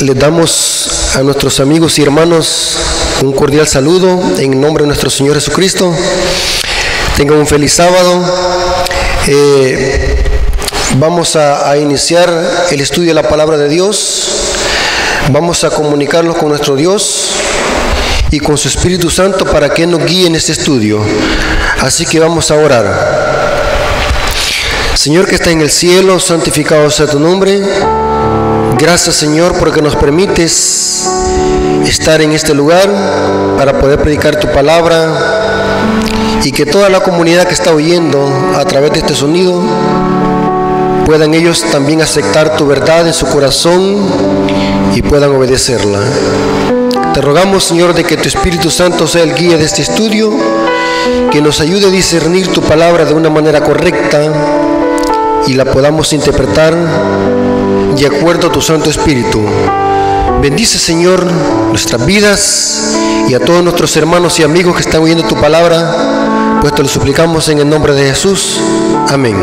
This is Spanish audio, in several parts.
Les damos a nuestros amigos y hermanos un cordial saludo en nombre de nuestro Señor Jesucristo. Tengan un feliz sábado. Eh, vamos a, a iniciar el estudio de la palabra de Dios. Vamos a comunicarlos con nuestro Dios y con su Espíritu Santo para que nos guíe en este estudio. Así que vamos a orar. Señor que está en el cielo, santificado sea tu nombre. Gracias Señor porque nos permites estar en este lugar para poder predicar tu palabra y que toda la comunidad que está oyendo a través de este sonido puedan ellos también aceptar tu verdad en su corazón y puedan obedecerla. Te rogamos Señor de que tu Espíritu Santo sea el guía de este estudio, que nos ayude a discernir tu palabra de una manera correcta y la podamos interpretar de acuerdo a tu Santo Espíritu. Bendice, Señor, nuestras vidas y a todos nuestros hermanos y amigos que están oyendo tu palabra, pues te lo suplicamos en el nombre de Jesús. Amén.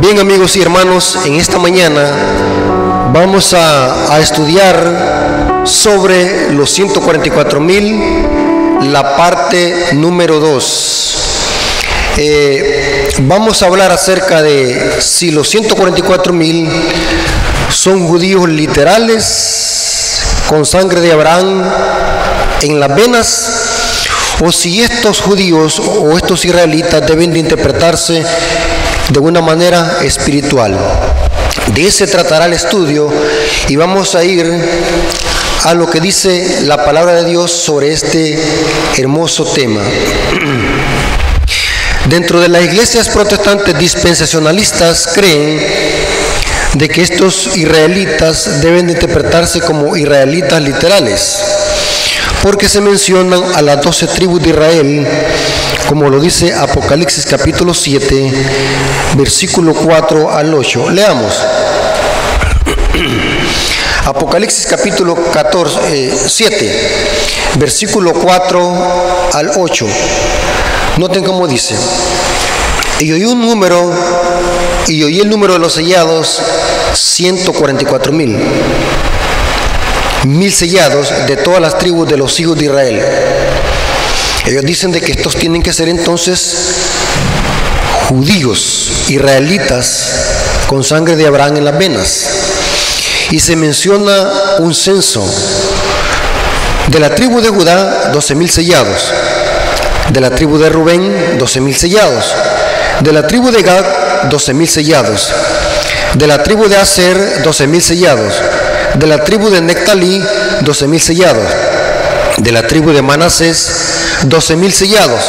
Bien, amigos y hermanos, en esta mañana vamos a, a estudiar sobre los 144 mil, la parte número 2. Eh, vamos a hablar acerca de si los 144 mil son judíos literales con sangre de Abraham en las venas o si estos judíos o estos israelitas deben de interpretarse de una manera espiritual. De ese tratará el estudio y vamos a ir a lo que dice la palabra de Dios sobre este hermoso tema. Dentro de las iglesias protestantes dispensacionalistas creen de que estos israelitas deben interpretarse como israelitas literales, porque se mencionan a las doce tribus de Israel, como lo dice Apocalipsis capítulo 7, versículo 4 al 8. Leamos. Apocalipsis capítulo 14, 7, versículo 4 al 8. Noten cómo dice. Y oí un número, y oí el número de los sellados, 144 mil. Mil sellados de todas las tribus de los hijos de Israel. Ellos dicen de que estos tienen que ser entonces judíos, israelitas, con sangre de Abraham en las venas. Y se menciona un censo. De la tribu de Judá, 12 mil sellados de la tribu de Rubén, 12.000 sellados. De la tribu de Gad, 12.000 sellados. De la tribu de Aser, 12.000 sellados. De la tribu de Nectalí, 12.000 sellados. De la tribu de Manasés, 12.000 sellados.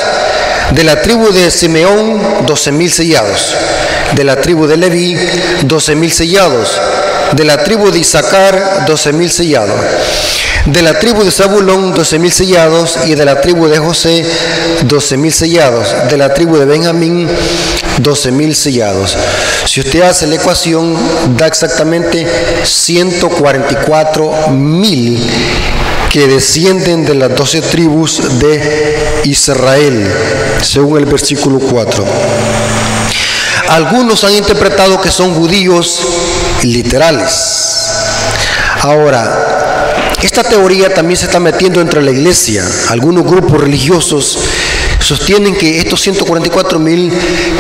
De la tribu de Simeón, 12.000 sellados. De la tribu de Leví, 12.000 sellados. De la tribu de Isaacar, 12.000 sellados de la tribu de Zabulón, 12.000 sellados. Y de la tribu de José, 12.000 sellados. De la tribu de Benjamín, 12.000 sellados. Si usted hace la ecuación, da exactamente 144.000 que descienden de las 12 tribus de Israel, según el versículo 4. Algunos han interpretado que son judíos literales. Ahora, esta teoría también se está metiendo entre la iglesia. Algunos grupos religiosos sostienen que estos 144 mil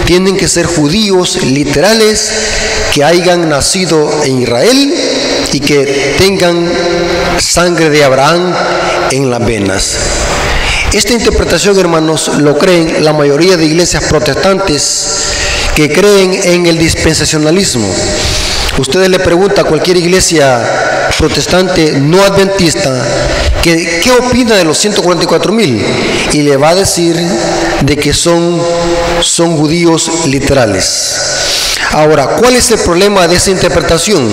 tienen que ser judíos literales que hayan nacido en Israel y que tengan sangre de Abraham en las venas. Esta interpretación, hermanos, lo creen la mayoría de iglesias protestantes que creen en el dispensacionalismo. Ustedes le preguntan a cualquier iglesia protestante no adventista que qué opina de los 144 mil y le va a decir de que son, son judíos literales. Ahora, ¿cuál es el problema de esa interpretación?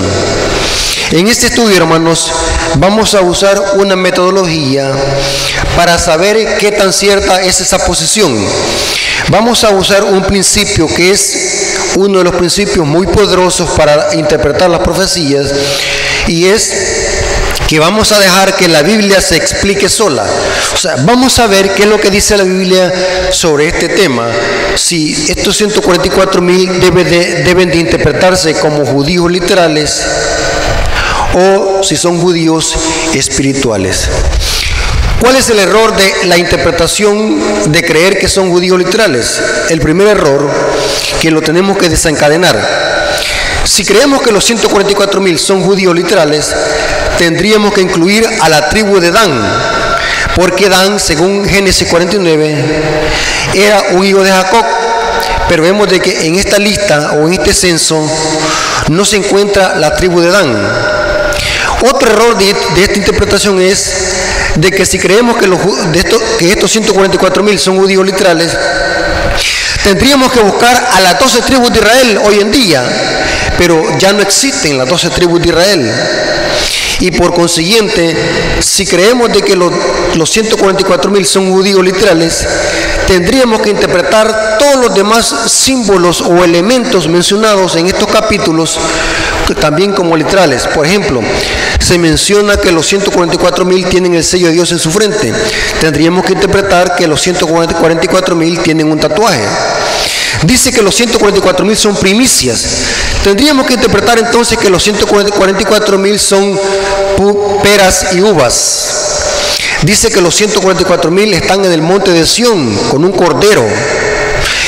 En este estudio, hermanos, vamos a usar una metodología para saber qué tan cierta es esa posición. Vamos a usar un principio que es uno de los principios muy poderosos para interpretar las profecías y es que vamos a dejar que la Biblia se explique sola. O sea, vamos a ver qué es lo que dice la Biblia sobre este tema. Si estos 144 mil deben de interpretarse como judíos literales o si son judíos espirituales. ¿Cuál es el error de la interpretación de creer que son judíos literales? El primer error que lo tenemos que desencadenar. Si creemos que los 144 mil son judíos literales, tendríamos que incluir a la tribu de Dan, porque Dan, según Génesis 49, era un hijo de Jacob, pero vemos de que en esta lista o en este censo no se encuentra la tribu de Dan. Otro error de, esta interpretación es de que si creemos que, los, de que estos 144 mil son judíos literales, tendríamos que buscar a las 12 tribus de Israel hoy en día, pero ya no existen las 12 tribus de Israel. Y por consiguiente, si creemos de que los, los 144 mil son judíos literales, tendríamos que interpretar todos los demás símbolos o elementos mencionados en estos capítulos también como literales. Por ejemplo, se menciona que los 144 mil tienen el sello de Dios en su frente. Tendríamos que interpretar que los 144 mil tienen un tatuaje. Dice que los 144 mil son primicias. Tendríamos que interpretar entonces que los 144 mil son peras y uvas. Dice que los 144 mil están en el monte de Sión con un cordero.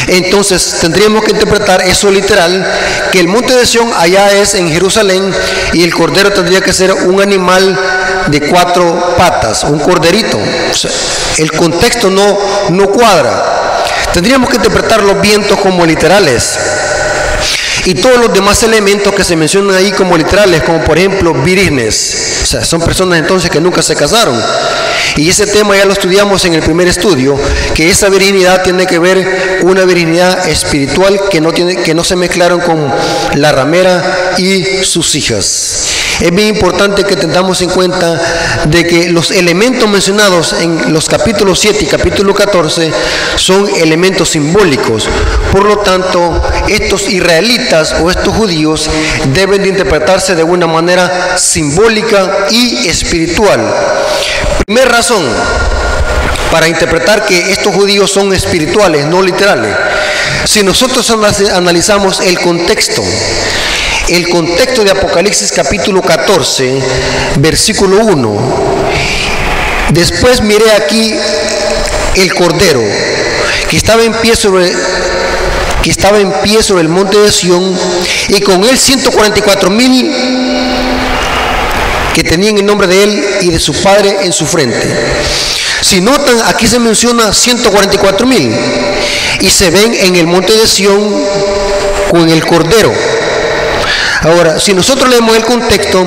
Entonces tendríamos que interpretar eso literal, que el monte de Sión allá es en Jerusalén y el cordero tendría que ser un animal de cuatro patas, un corderito. el contexto no, no cuadra. Tendríamos que interpretar los vientos como literales. Y todos los demás elementos que se mencionan ahí como literales, como por ejemplo vírgenes, o sea, son personas entonces que nunca se casaron. Y ese tema ya lo estudiamos en el primer estudio, que esa virginidad tiene que ver una virginidad espiritual que no, tiene, que no se mezclaron con la ramera y sus hijas. Es bien importante que tengamos en cuenta de que los elementos mencionados en los capítulos 7 y capítulo 14 son elementos simbólicos. Por lo tanto, estos israelitas o estos judíos deben de interpretarse de una manera simbólica y espiritual. Primera razón para interpretar que estos judíos son espirituales, no literales. Si nosotros analizamos el contexto, el contexto de Apocalipsis capítulo 14, versículo 1, después miré aquí el cordero que estaba en pie sobre que estaba en pie sobre el monte de Sión y con él 144 mil que tenían el nombre de él y de su padre en su frente. Si notan, aquí se menciona 144 mil y se ven en el monte de Sión con el cordero. Ahora, si nosotros leemos el contexto,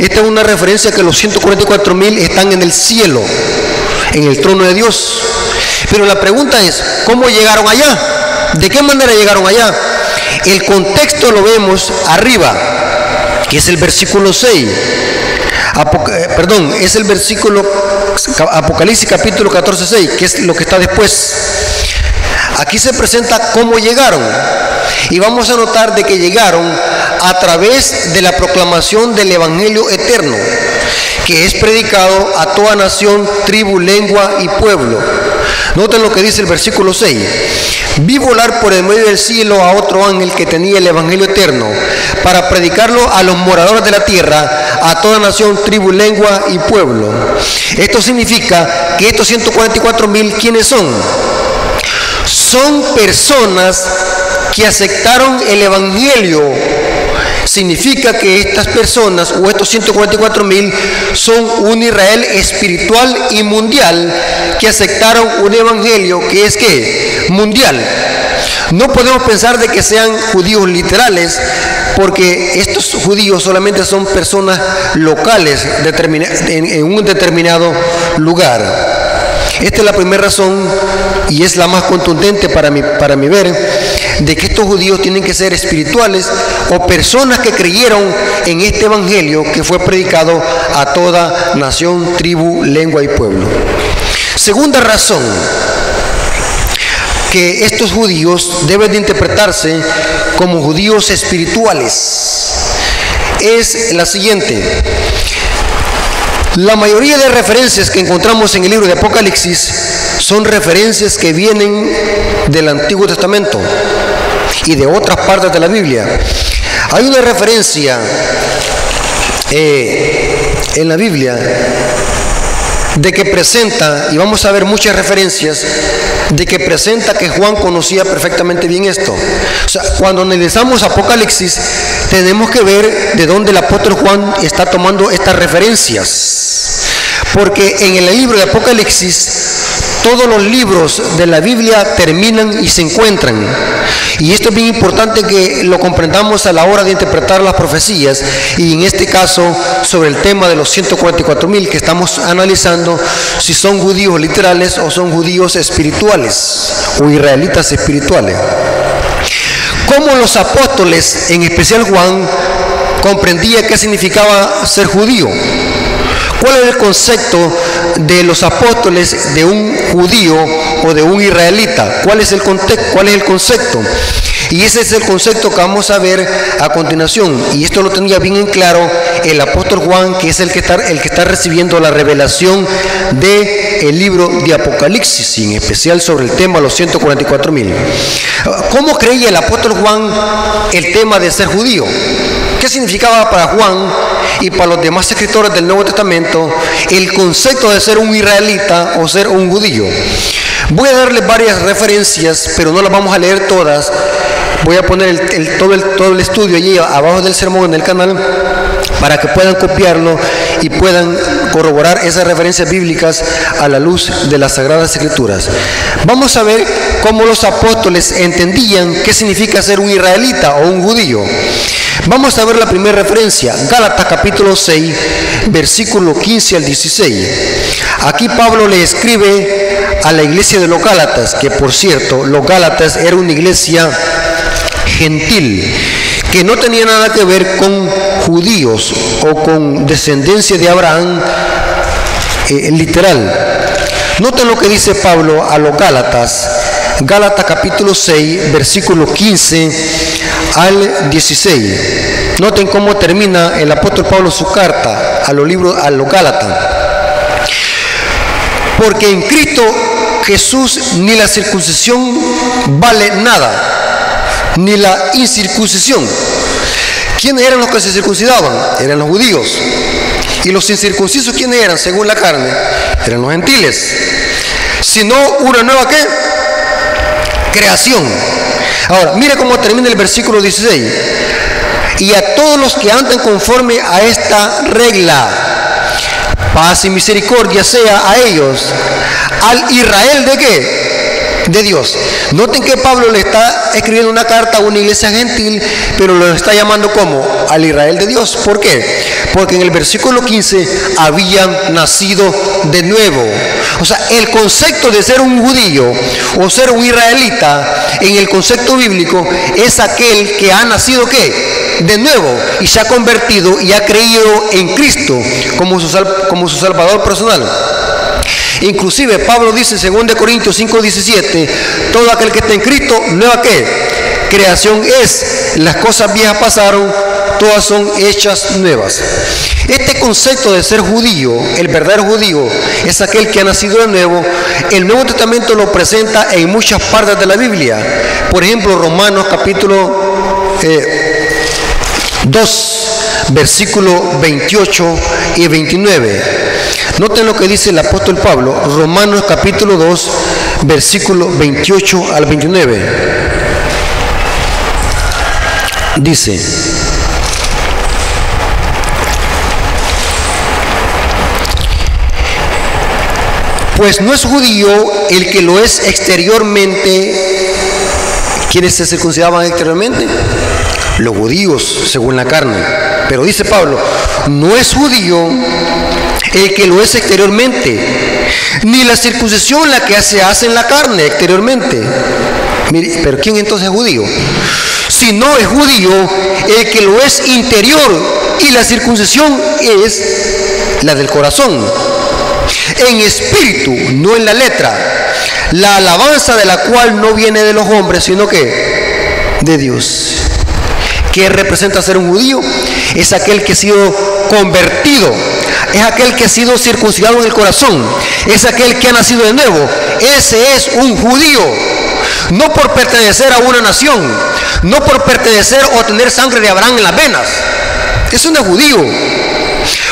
esta es una referencia que los 144 mil están en el cielo, en el trono de Dios. Pero la pregunta es, ¿cómo llegaron allá? ¿De qué manera llegaron allá? El contexto lo vemos arriba, que es el versículo 6. Eh, perdón, es el versículo Apocalipsis capítulo 14, 6, que es lo que está después. Aquí se presenta cómo llegaron. Y vamos a notar de que llegaron a través de la proclamación del Evangelio eterno, que es predicado a toda nación, tribu, lengua y pueblo. Noten lo que dice el versículo 6. Vi volar por el medio del cielo a otro ángel que tenía el Evangelio eterno, para predicarlo a los moradores de la tierra, a toda nación, tribu, lengua y pueblo. Esto significa que estos 144 mil, ¿quiénes son? Son personas que aceptaron el Evangelio significa que estas personas o estos 144 mil son un Israel espiritual y mundial que aceptaron un evangelio que es que mundial. No podemos pensar de que sean judíos literales, porque estos judíos solamente son personas locales en un determinado lugar. Esta es la primera razón y es la más contundente para mi, para mi ver de que estos judíos tienen que ser espirituales o personas que creyeron en este evangelio que fue predicado a toda nación, tribu, lengua y pueblo. Segunda razón que estos judíos deben de interpretarse como judíos espirituales es la siguiente. La mayoría de referencias que encontramos en el libro de Apocalipsis son referencias que vienen del Antiguo Testamento y de otras partes de la Biblia. Hay una referencia eh, en la Biblia de que presenta, y vamos a ver muchas referencias, de que presenta que Juan conocía perfectamente bien esto. O sea, cuando analizamos Apocalipsis, tenemos que ver de dónde el apóstol Juan está tomando estas referencias. Porque en el libro de Apocalipsis todos los libros de la Biblia terminan y se encuentran. Y esto es bien importante que lo comprendamos a la hora de interpretar las profecías. Y en este caso, sobre el tema de los 144 mil que estamos analizando, si son judíos literales o son judíos espirituales o israelitas espirituales. Como los apóstoles, en especial Juan, comprendía qué significaba ser judío. ¿Cuál es el concepto de los apóstoles de un judío o de un israelita? ¿Cuál es el, contexto, cuál es el concepto? Y ese es el concepto que vamos a ver a continuación. Y esto lo tenía bien en claro el apóstol Juan, que es el que está, el que está recibiendo la revelación del el libro de Apocalipsis, en especial sobre el tema de los 144 mil. ¿Cómo creía el apóstol Juan el tema de ser judío? ¿Qué significaba para Juan y para los demás escritores del Nuevo Testamento el concepto de ser un israelita o ser un judío? Voy a darles varias referencias, pero no las vamos a leer todas. Voy a poner todo, el, todo el estudio allí abajo del sermón en el canal para que puedan copiarlo y puedan corroborar esas referencias bíblicas a la luz de las Sagradas Escrituras. Vamos a ver cómo los apóstoles entendían qué significa ser un israelita o un judío. Vamos a ver la primera referencia, Gálatas capítulo 6, versículo 15 al 16. Aquí Pablo le escribe a la iglesia de los Gálatas, que por cierto, los Gálatas era una iglesia gentil, que no tenía nada que ver con judíos o con descendencia de Abraham eh, literal. Noten lo que dice Pablo a los Gálatas, Gálatas capítulo 6, versículo 15 al 16. Noten cómo termina el apóstol Pablo su carta a los libros a los Gálatas. Porque en Cristo Jesús ni la circuncisión vale nada, ni la incircuncisión. ¿Quiénes eran los que se circuncidaban? Eran los judíos. ¿Y los incircuncisos quiénes eran según la carne? Eran los gentiles. Si no, una nueva qué? Creación. Ahora, mire cómo termina el versículo 16. Y a todos los que andan conforme a esta regla, paz y misericordia sea a ellos. Al Israel de qué? de Dios. Noten que Pablo le está escribiendo una carta a una iglesia gentil, pero lo está llamando como al Israel de Dios. ¿Por qué? Porque en el versículo 15 habían nacido de nuevo. O sea, el concepto de ser un judío o ser un israelita en el concepto bíblico es aquel que ha nacido qué? De nuevo y se ha convertido y ha creído en Cristo como su, como su Salvador personal. Inclusive Pablo dice en 2 Corintios 5, 17, todo aquel que está en Cristo, nueva que creación es, las cosas viejas pasaron, todas son hechas nuevas. Este concepto de ser judío, el verdadero judío, es aquel que ha nacido de nuevo. El Nuevo Testamento lo presenta en muchas partes de la Biblia. Por ejemplo, Romanos capítulo 2, eh, versículo 28 y 29. Noten lo que dice el apóstol Pablo, Romanos capítulo 2, versículo 28 al 29. Dice, pues no es judío el que lo es exteriormente. ¿Quiénes se circuncidaban exteriormente? Los judíos, según la carne. Pero dice Pablo, no es judío el que lo es exteriormente, ni la circuncisión la que se hace en la carne exteriormente. pero ¿quién entonces es judío? Si no es judío, el que lo es interior y la circuncisión es la del corazón. En espíritu, no en la letra. La alabanza de la cual no viene de los hombres, sino que de Dios. ¿Qué representa ser un judío? Es aquel que ha sido convertido es aquel que ha sido circuncidado en el corazón, es aquel que ha nacido de nuevo. Ese es un judío, no por pertenecer a una nación, no por pertenecer o tener sangre de Abraham en las venas. Es un judío.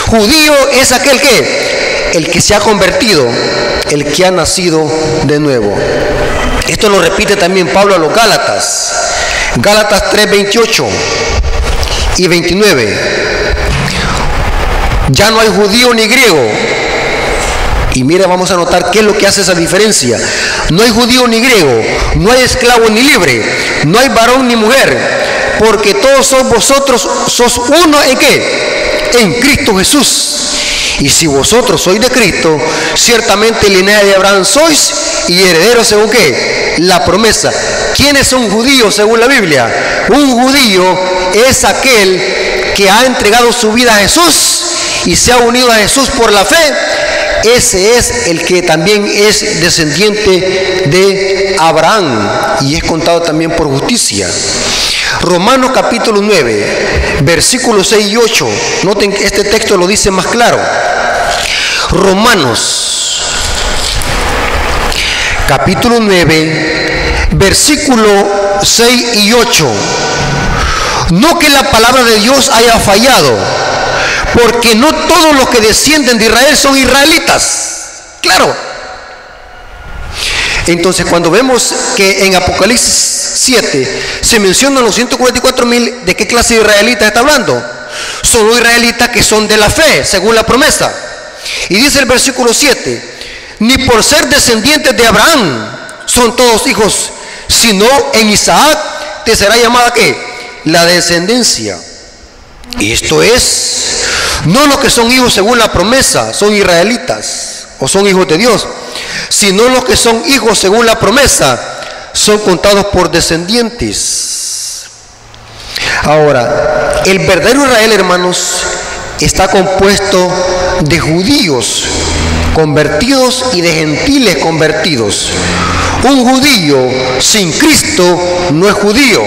Judío es aquel que, el que se ha convertido, el que ha nacido de nuevo. Esto lo repite también Pablo a los Gálatas. Gálatas 3, 28 y 29. Ya no hay judío ni griego. Y mira, vamos a notar qué es lo que hace esa diferencia. No hay judío ni griego, no hay esclavo ni libre, no hay varón ni mujer, porque todos son vosotros, sos uno en qué? En Cristo Jesús. Y si vosotros sois de Cristo, ciertamente línea de Abraham sois y herederos según qué? La promesa. ¿Quién es un judío según la Biblia? Un judío es aquel que ha entregado su vida a Jesús y se ha unido a Jesús por la fe ese es el que también es descendiente de Abraham y es contado también por justicia. Romanos capítulo 9, versículos 6 y 8. Noten que este texto lo dice más claro. Romanos capítulo 9, versículo 6 y 8. No que la palabra de Dios haya fallado porque no todos los que descienden de Israel son israelitas. Claro. Entonces, cuando vemos que en Apocalipsis 7 se mencionan los 144 mil, ¿de qué clase de israelitas está hablando? Son israelitas que son de la fe, según la promesa. Y dice el versículo 7, ni por ser descendientes de Abraham son todos hijos, sino en Isaac te será llamada que la descendencia. Y esto es, no los que son hijos según la promesa, son israelitas o son hijos de Dios, sino los que son hijos según la promesa, son contados por descendientes. Ahora, el verdadero Israel, hermanos, está compuesto de judíos convertidos y de gentiles convertidos. Un judío sin Cristo no es judío,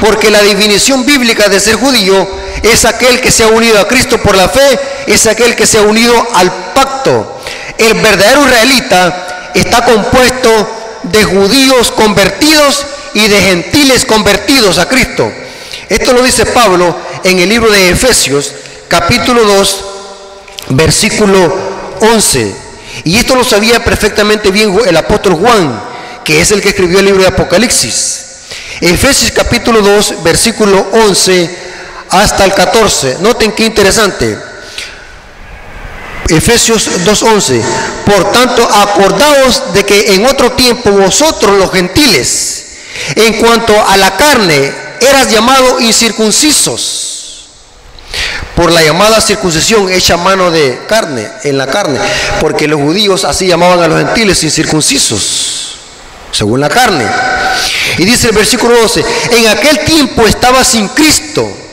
porque la definición bíblica de ser judío es aquel que se ha unido a Cristo por la fe, es aquel que se ha unido al pacto. El verdadero israelita está compuesto de judíos convertidos y de gentiles convertidos a Cristo. Esto lo dice Pablo en el libro de Efesios, capítulo 2, versículo 11. Y esto lo sabía perfectamente bien el apóstol Juan, que es el que escribió el libro de Apocalipsis. Efesios capítulo 2, versículo 11 hasta el 14. Noten qué interesante. Efesios 2.11. Por tanto, acordaos de que en otro tiempo vosotros los gentiles, en cuanto a la carne, eras llamados incircuncisos por la llamada circuncisión hecha mano de carne, en la carne, porque los judíos así llamaban a los gentiles incircuncisos, según la carne. Y dice el versículo 12, en aquel tiempo estaba sin Cristo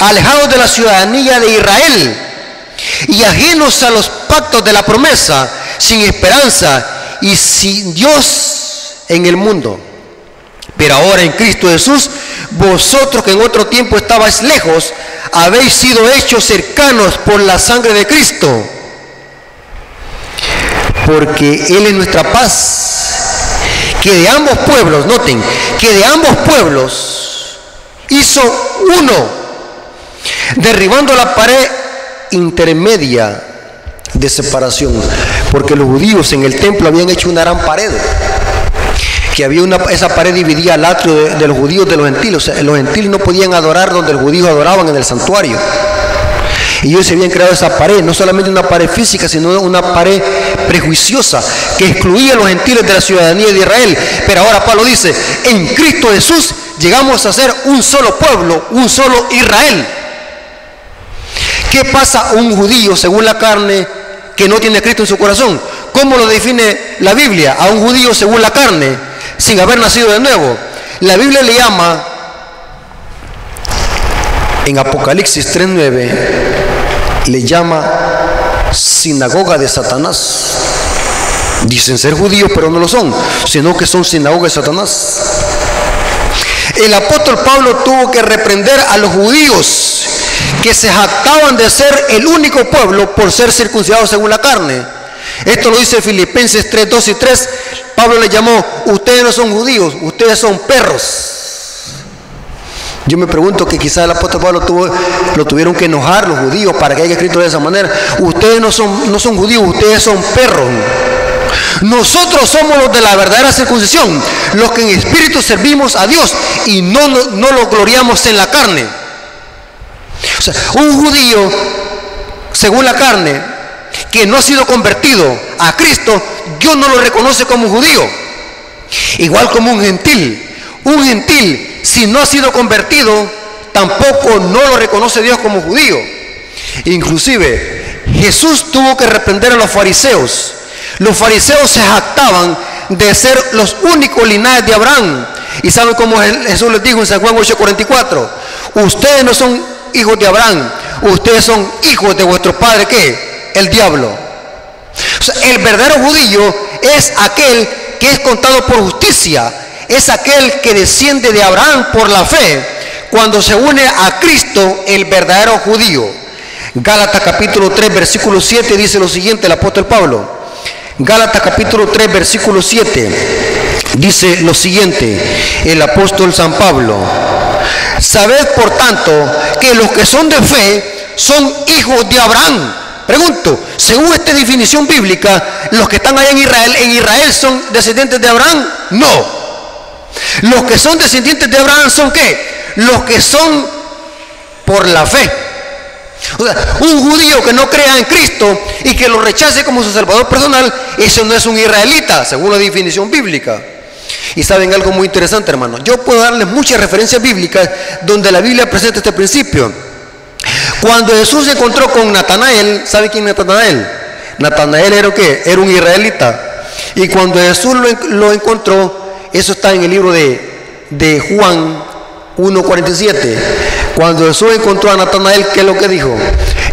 alejados de la ciudadanía de Israel y ajenos a los pactos de la promesa, sin esperanza y sin Dios en el mundo. Pero ahora en Cristo Jesús, vosotros que en otro tiempo estabais lejos, habéis sido hechos cercanos por la sangre de Cristo. Porque Él es nuestra paz. Que de ambos pueblos, noten, que de ambos pueblos hizo uno derribando la pared intermedia de separación, porque los judíos en el templo habían hecho una gran pared, que había una, esa pared dividía el atrio de, los judíos de los gentiles, los gentiles no podían adorar donde los judíos adoraban en el santuario. Y ellos se habían creado esa pared, no solamente una pared física, sino una pared prejuiciosa que excluía a los gentiles de la ciudadanía de Israel. Pero ahora Pablo dice, en Cristo Jesús llegamos a ser un solo pueblo, un solo Israel. ¿Qué pasa a un judío según la carne que no tiene Cristo en su corazón? ¿Cómo lo define la Biblia a un judío según la carne sin haber nacido de nuevo? La Biblia le llama en Apocalipsis 3.9, le llama sinagoga de Satanás. Dicen ser judíos, pero no lo son, sino que son sinagoga de Satanás. El apóstol Pablo tuvo que reprender a los judíos que se jactaban de ser el único pueblo por ser circuncidados según la carne. Esto lo dice Filipenses 3, 2 y 3. Pablo le llamó, ustedes no son judíos, ustedes son perros. Yo me pregunto que quizás el apóstol Pablo tuvo, lo tuvieron que enojar los judíos para que haya escrito de esa manera. Ustedes no son, no son judíos, ustedes son perros. Nosotros somos los de la verdadera circuncisión, los que en espíritu servimos a Dios y no, no, no lo gloriamos en la carne. Un judío, según la carne, que no ha sido convertido a Cristo, Dios no lo reconoce como judío. Igual como un gentil. Un gentil, si no ha sido convertido, tampoco no lo reconoce Dios como judío. Inclusive, Jesús tuvo que reprender a los fariseos. Los fariseos se jactaban de ser los únicos linajes de Abraham. Y saben cómo Jesús les dijo en San Juan 8:44, ustedes no son hijos de Abraham, ustedes son hijos de vuestro padre, ¿qué? El diablo. El verdadero judío es aquel que es contado por justicia, es aquel que desciende de Abraham por la fe, cuando se une a Cristo, el verdadero judío. Gálatas capítulo 3, versículo 7 dice lo siguiente el apóstol Pablo. Gálatas capítulo 3, versículo 7 dice lo siguiente el apóstol San Pablo. Sabed por tanto que los que son de fe son hijos de Abraham. Pregunto, según esta definición bíblica, los que están allá en Israel, ¿en Israel son descendientes de Abraham? No. Los que son descendientes de Abraham son qué? Los que son por la fe. Un judío que no crea en Cristo y que lo rechace como su salvador personal, eso no es un israelita, según la definición bíblica. Y saben algo muy interesante, hermano. Yo puedo darles muchas referencias bíblicas donde la Biblia presenta este principio. Cuando Jesús se encontró con Natanael, ¿sabe quién es Natanael? Natanael era qué? Era un israelita. Y cuando Jesús lo, encontró, eso está en el libro de, de Juan 1.47. Cuando Jesús encontró a Natanael, ¿qué es lo que dijo?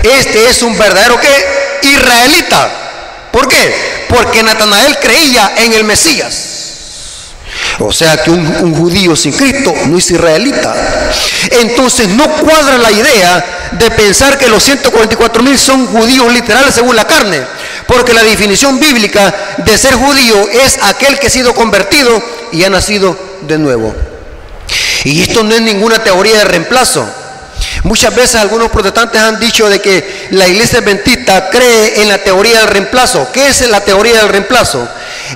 Este es un verdadero qué? Israelita. ¿Por qué? Porque Natanael creía en el Mesías. O sea que un, judío sin Cristo no es israelita. Entonces no cuadra la idea de pensar que los 144 mil son judíos literales según la carne. Porque la definición bíblica de ser judío es aquel que ha sido convertido y ha nacido de nuevo. Y esto no es ninguna teoría de reemplazo. Muchas veces algunos protestantes han dicho de que la iglesia adventista cree en la teoría del reemplazo. ¿Qué es la teoría del reemplazo?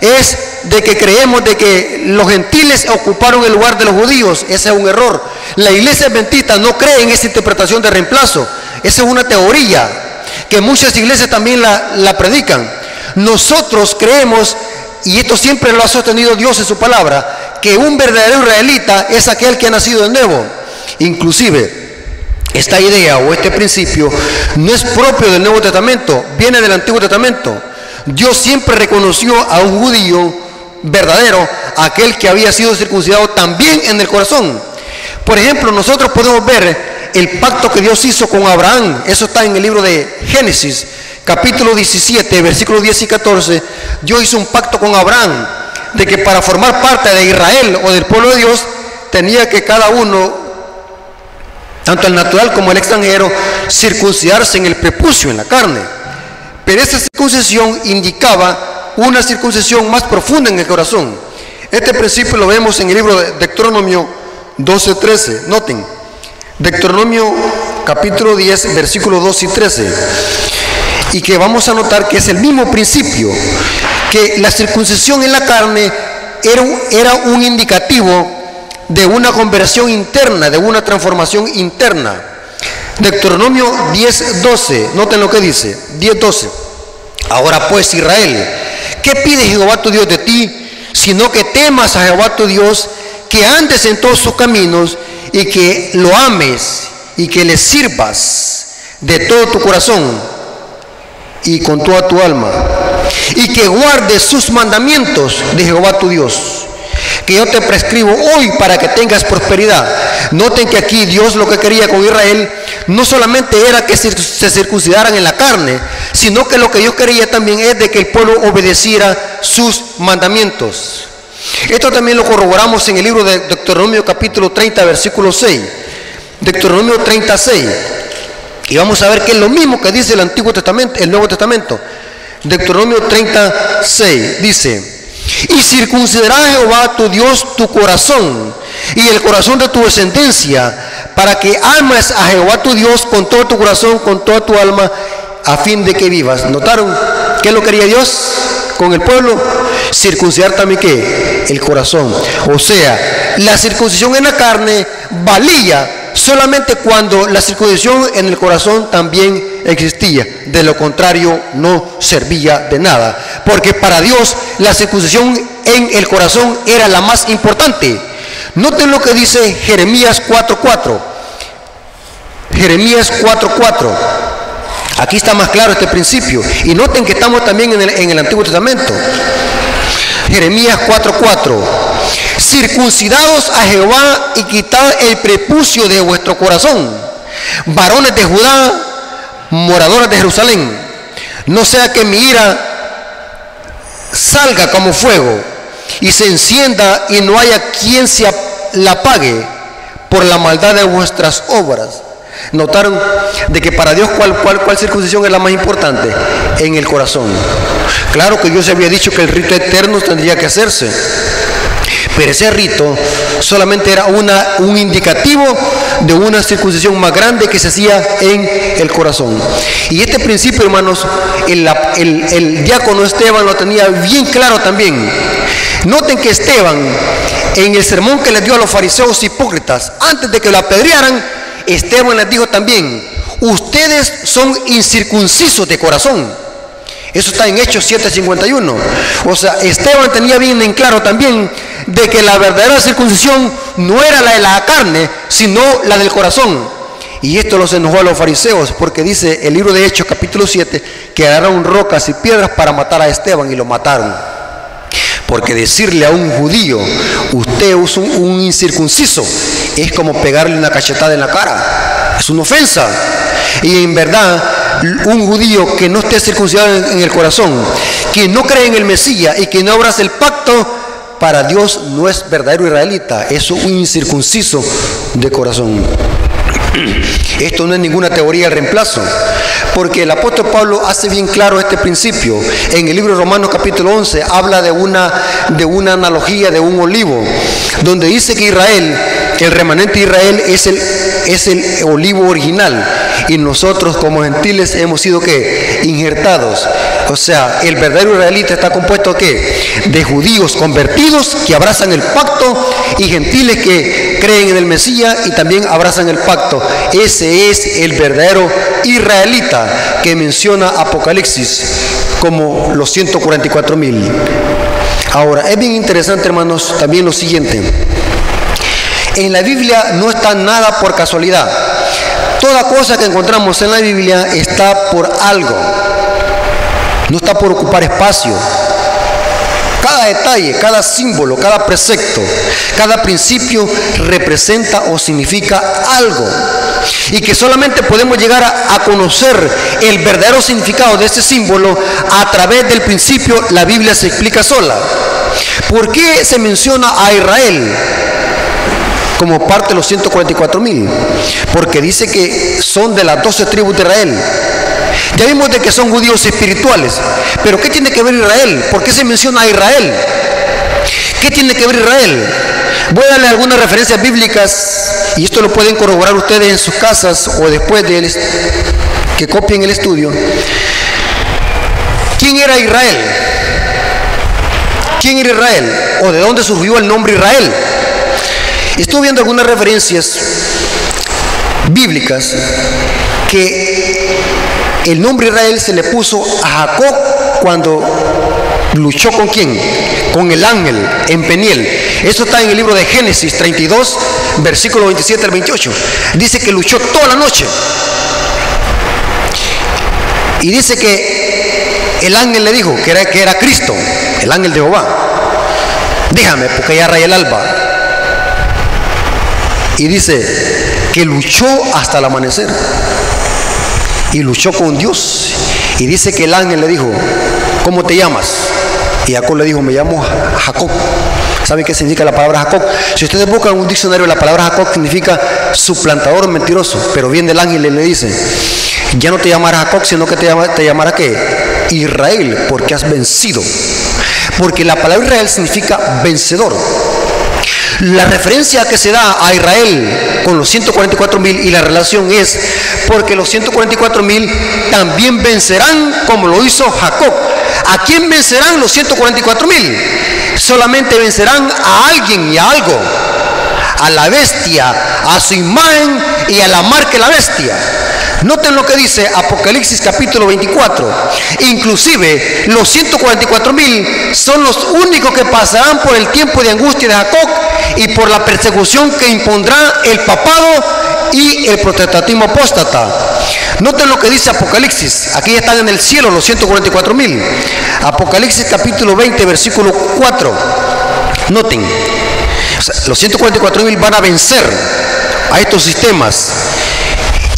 Es de que creemos de que los gentiles ocuparon el lugar de los judíos. Ese es un error. La iglesia adventista no cree en esa interpretación de reemplazo. Esa es una teoría que muchas iglesias también la, la predican. Nosotros creemos, y esto siempre lo ha sostenido Dios en su palabra, que un verdadero israelita es aquel que ha nacido de nuevo. Inclusive, esta idea o este principio no es propio del Nuevo Testamento, viene del Antiguo Testamento. Dios siempre reconoció a un judío verdadero, aquel que había sido circuncidado también en el corazón. Por ejemplo, nosotros podemos ver el pacto que Dios hizo con Abraham. Eso está en el libro de Génesis, capítulo 17, versículos 10 y 14. Dios hizo un pacto con Abraham de que para formar parte de Israel o del pueblo de Dios tenía que cada uno tanto el natural como el extranjero, circuncidarse en el prepucio, en la carne. Pero esa circuncisión indicaba una circuncisión más profunda en el corazón. Este principio lo vemos en el libro de Deuteronomio 12-13. Noten, Deuteronomio capítulo 10, versículos 2 y 13. Y que vamos a notar que es el mismo principio, que la circuncisión en la carne era era un indicativo de una conversión interna, de una transformación interna. Deuteronomio 10:12, noten lo que dice, 10:12. Ahora pues Israel, ¿qué pide Jehová tu Dios de ti? Sino que temas a Jehová tu Dios, que andes en todos sus caminos y que lo ames y que le sirvas de todo tu corazón y con toda tu alma y que guardes sus mandamientos de Jehová tu Dios que yo te prescribo hoy para que tengas prosperidad. Noten que aquí Dios lo que quería con Israel no solamente era que se circuncidaran en la carne, sino que lo que Dios quería también es de que el pueblo obedeciera sus mandamientos. Esto también lo corroboramos en el libro de Deuteronomio capítulo 30, versículo 6. Deuteronomio 36. Y vamos a ver que es lo mismo que dice el Antiguo Testamento, el Nuevo Testamento. Deuteronomio 36 dice, y circuncidará Jehová tu Dios tu corazón y el corazón de tu descendencia, para que ames a Jehová tu Dios con todo tu corazón, con toda tu alma, a fin de que vivas. ¿Notaron qué lo quería Dios con el pueblo? Circuncidar también qué? El corazón. O sea, la circuncisión en la carne valía solamente cuando la circuncisión en el corazón también existía. De lo contrario, no servía de nada. Porque para Dios la circuncisión en el corazón era la más importante. Noten lo que dice Jeremías 4.4. Jeremías 4.4. Aquí está más claro este principio. Y noten que estamos también en el, en el Antiguo Testamento. Jeremías 4:4. Circuncidados a Jehová y quitad el prepucio de vuestro corazón, varones de Judá, moradores de Jerusalén. No sea que mi ira salga como fuego y se encienda y no haya quien se la apague por la maldad de vuestras obras. Notaron de que para Dios cuál, cuál, circuncisión es la más importante en el corazón. Claro que Dios había dicho que el rito eterno tendría que hacerse. Pero ese rito solamente era una, un indicativo de una circuncisión más grande que se hacía en el corazón. Y este principio, hermanos, el, el, diácono Esteban lo tenía bien claro también. Noten que Esteban, en el sermón que le dio a los fariseos hipócritas, antes de que lo apedrearan, Esteban les dijo también, ustedes son incircuncisos de corazón. Eso está en Hechos 7:51. O sea, Esteban tenía bien en claro también de que la verdadera circuncisión no era la de la carne, sino la del corazón. Y esto los enojó a los fariseos, porque dice el libro de Hechos capítulo 7 que agarraron rocas y piedras para matar a Esteban y lo mataron. Porque decirle a un judío, usted es un, incircunciso, es como pegarle una cachetada en la cara. Es una ofensa. Y en verdad, un judío que no esté circuncidado en, el corazón, que no cree en el Mesías y que no abraza el pacto, para Dios no es verdadero israelita, es un incircunciso de corazón. Esto no es ninguna teoría de reemplazo, porque el apóstol Pablo hace bien claro este principio. En el libro de Romanos capítulo 11 habla de una, de una analogía de un olivo, donde dice que Israel, el remanente de Israel es el, es el olivo original y nosotros como gentiles hemos sido que injertados. O sea, el verdadero israelita está compuesto ¿qué? de judíos convertidos que abrazan el pacto y gentiles que creen en el Mesías y también abrazan el pacto. Ese es el verdadero israelita que menciona Apocalipsis como los 144 mil. Ahora, es bien interesante, hermanos, también lo siguiente. En la Biblia no está nada por casualidad. Toda cosa que encontramos en la Biblia está por algo. No está por ocupar espacio. Cada detalle, cada símbolo, cada precepto, cada principio representa o significa algo. Y que solamente podemos llegar a, conocer el verdadero significado de ese símbolo a través del principio, la Biblia se explica sola. ¿Por qué se menciona a Israel? como parte de los 144 mil, porque dice que son de las 12 tribus de Israel. Ya vimos de que son judíos espirituales, pero ¿qué tiene que ver Israel? ¿Por qué se menciona a Israel? ¿Qué tiene que ver Israel? Voy a darle algunas referencias bíblicas y esto lo pueden corroborar ustedes en sus casas o después de que copien el estudio. ¿Quién era Israel? ¿Quién era Israel? ¿O de dónde surgió el nombre Israel? Estuve viendo algunas referencias bíblicas que el nombre Israel se le puso a Jacob cuando luchó con quién? Con el ángel en Peniel. Eso está en el libro de Génesis 32, versículo 27 al 28. Dice que luchó toda la noche. Y dice que el ángel le dijo que era, que era Cristo, el ángel de Jehová. Déjame, porque ya raya el alba. Y dice que luchó hasta el amanecer. Y luchó con Dios. Y dice que el ángel le dijo, ¿cómo te llamas? Y Jacob le dijo, me llamo Jacob. ¿Saben qué significa la palabra Jacob? Si ustedes buscan un diccionario, la palabra Jacob significa suplantador mentiroso. Pero viene el ángel y le dice, ya no te llamarás Jacob, sino que te, llamará, te llamará qué? Israel, porque has vencido. Porque la palabra Israel significa vencedor. La referencia que se da a Israel con los 144 mil y la relación es porque los 144 mil también vencerán como lo hizo Jacob. ¿A quién vencerán los 144 mil? Solamente vencerán a alguien y a algo. A la bestia, a su imagen y a la marca de la bestia. Noten lo que dice Apocalipsis capítulo 24. Inclusive los 144 mil son los únicos que pasarán por el tiempo de angustia de Jacob y por la persecución que impondrá el papado y el protestantismo apóstata. Noten lo que dice Apocalipsis. Aquí están en el cielo los 144 mil. Apocalipsis capítulo 20, versículo 4. Noten. los 144 mil van a vencer a estos sistemas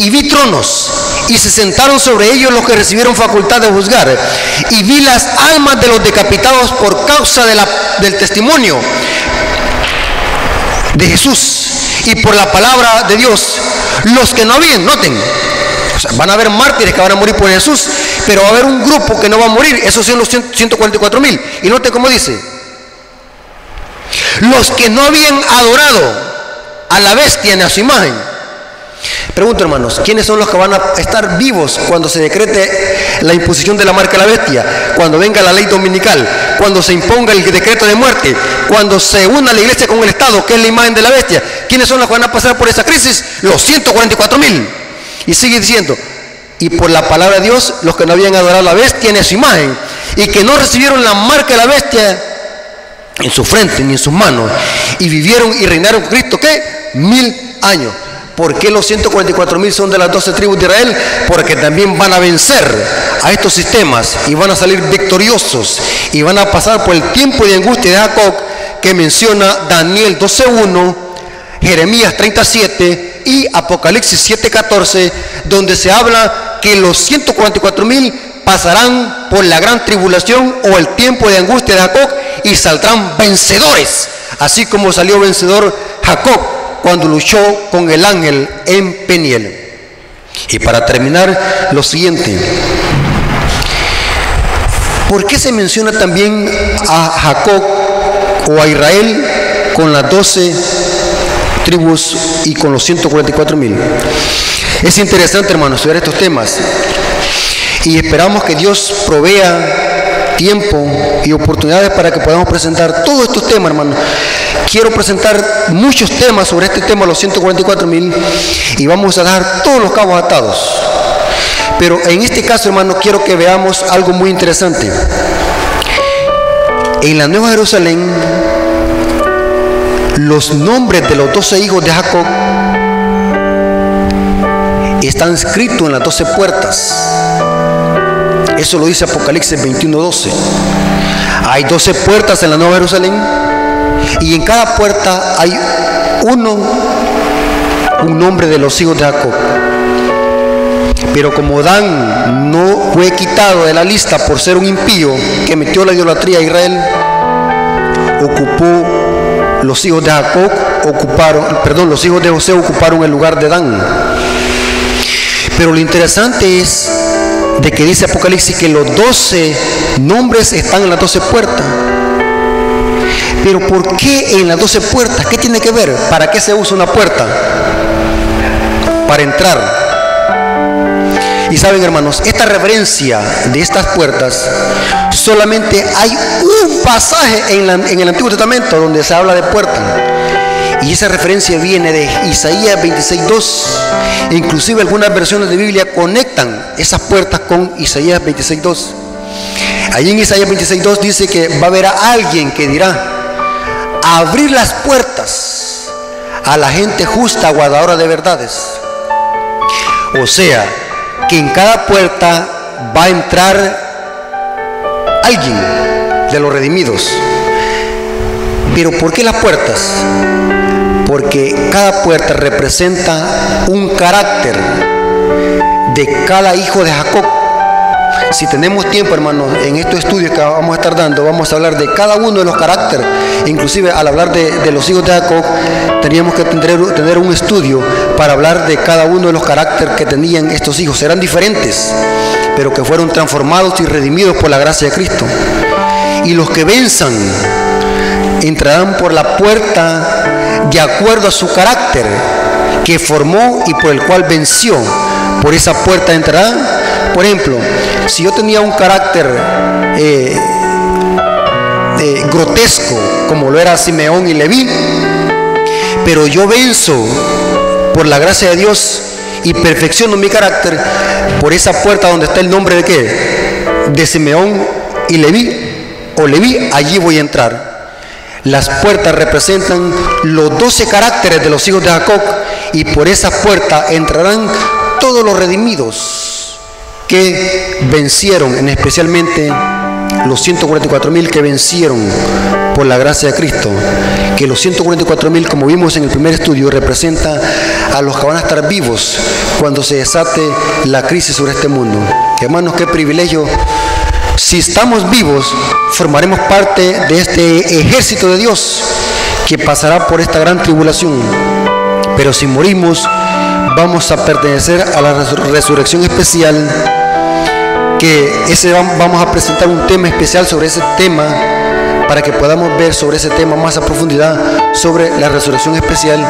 y vi tronos y se sentaron sobre ellos los que recibieron facultad de juzgar. Y vi las almas de los decapitados por causa del testimonio de Jesús y por la palabra de Dios. Los que no habían, noten, van a haber mártires que van a morir por Jesús, pero va a haber un grupo que no va a morir. Esos son los 144 mil. Y noten cómo dice. Los que no habían adorado a la bestia en su imagen Pregunto, hermanos, ¿quiénes son los que van a estar vivos cuando se decrete la imposición de la marca de la bestia? Cuando venga la ley dominical, cuando se imponga el decreto de muerte, cuando se una la iglesia con el Estado, que es la imagen de la bestia. ¿Quiénes son los que van a pasar por esa crisis? Los 144 mil. Y sigue diciendo, y por la palabra de Dios, los que no habían adorado a la bestia en su imagen y que no recibieron la marca de la bestia en su frente ni en sus manos y vivieron y reinaron con Cristo, ¿qué? Mil años. ¿Por qué los 144 mil son de las 12 tribus de Israel? Porque también van a vencer a estos sistemas y van a salir victoriosos y van a pasar por el tiempo de angustia de Jacob que menciona Daniel 12.1, Jeremías 37 y Apocalipsis 7.14, donde se habla que los 144 mil pasarán por la gran tribulación o el tiempo de angustia de Jacob y saldrán vencedores, así como salió vencedor Jacob cuando luchó con el ángel en Peniel. Y para terminar, lo siguiente. ¿Por qué se menciona también a Jacob o a Israel con las doce tribus y con los 144 mil? Es interesante, hermanos, estudiar estos temas. Y esperamos que Dios provea tiempo y oportunidades para que podamos presentar todos estos temas, hermanos quiero presentar muchos temas sobre este tema, los 144 mil, y vamos a dar todos los cabos atados. Pero en este caso, hermano, quiero que veamos algo muy interesante. En la Nueva Jerusalén, los nombres de los doce hijos de Jacob están escritos en las doce puertas. Eso lo dice Apocalipsis 21:12. Hay doce puertas en la Nueva Jerusalén y en cada puerta hay uno, un nombre de los hijos de Jacob. Pero como Dan no fue quitado de la lista por ser un impío que metió la idolatría a Israel, ocupó los hijos de Jacob ocuparon, perdón, los hijos de José ocuparon el lugar de Dan. Pero lo interesante es de que dice Apocalipsis que los doce nombres están en las doce puertas. Pero ¿por qué en las doce puertas? ¿Qué tiene que ver? ¿Para qué se usa una puerta? Para entrar. Y saben hermanos, esta referencia de estas puertas, solamente hay un pasaje en, en, el Antiguo Testamento donde se habla de puerta. Y esa referencia viene de Isaías 26.2. E inclusive algunas versiones de Biblia conectan esas puertas con Isaías 26.2. Allí en Isaías 26.2 dice que va a haber a alguien que dirá, abrir las puertas a la gente justa, guardadora de verdades. O sea, que en cada puerta va a entrar alguien de los redimidos. Pero ¿por qué las puertas? Porque cada puerta representa un carácter de cada hijo de Jacob si tenemos tiempo, hermanos, en estos estudios que vamos a estar dando, vamos a hablar de cada uno de los caracteres. Inclusive al hablar de, los hijos de Jacob, teníamos que tener, un estudio para hablar de cada uno de los caracteres que tenían estos hijos. Eran diferentes, pero que fueron transformados y redimidos por la gracia de Cristo. Y los que venzan entrarán por la puerta de acuerdo a su carácter que formó y por el cual venció. Por esa puerta entrarán. Por ejemplo, si yo tenía un carácter eh, eh, grotesco, como lo era Simeón y Leví, pero yo venzo por la gracia de Dios y perfecciono mi carácter por esa puerta donde está el nombre de qué? De Simeón y Leví o Leví, allí voy a entrar. Las puertas representan los doce caracteres de los hijos de Jacob y por esa puerta entrarán todos los redimidos que vencieron, en especialmente los 144 mil que vencieron por la gracia de Cristo, que los 144 mil, como vimos en el primer estudio, representa a los que van a estar vivos cuando se desate la crisis sobre este mundo. Hermanos, qué privilegio. Si estamos vivos, formaremos parte de este ejército de Dios que pasará por esta gran tribulación. Pero si morimos, vamos a pertenecer a la resurrección especial que ese vamos a presentar un tema especial sobre ese tema para que podamos ver sobre ese tema más a profundidad sobre la resurrección especial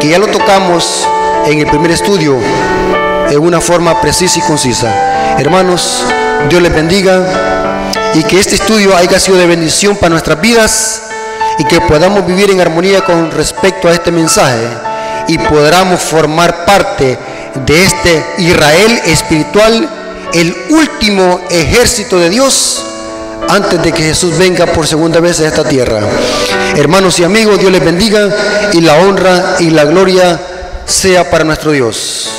que ya lo tocamos en el primer estudio en una forma precisa y concisa. Hermanos, Dios les bendiga y que este estudio haya sido de bendición para nuestras vidas y que podamos vivir en armonía con respecto a este mensaje y podamos formar parte de este Israel espiritual el último ejército de Dios antes de que Jesús venga por segunda vez a esta tierra. Hermanos y amigos, Dios les bendiga y la honra y la gloria sea para nuestro Dios.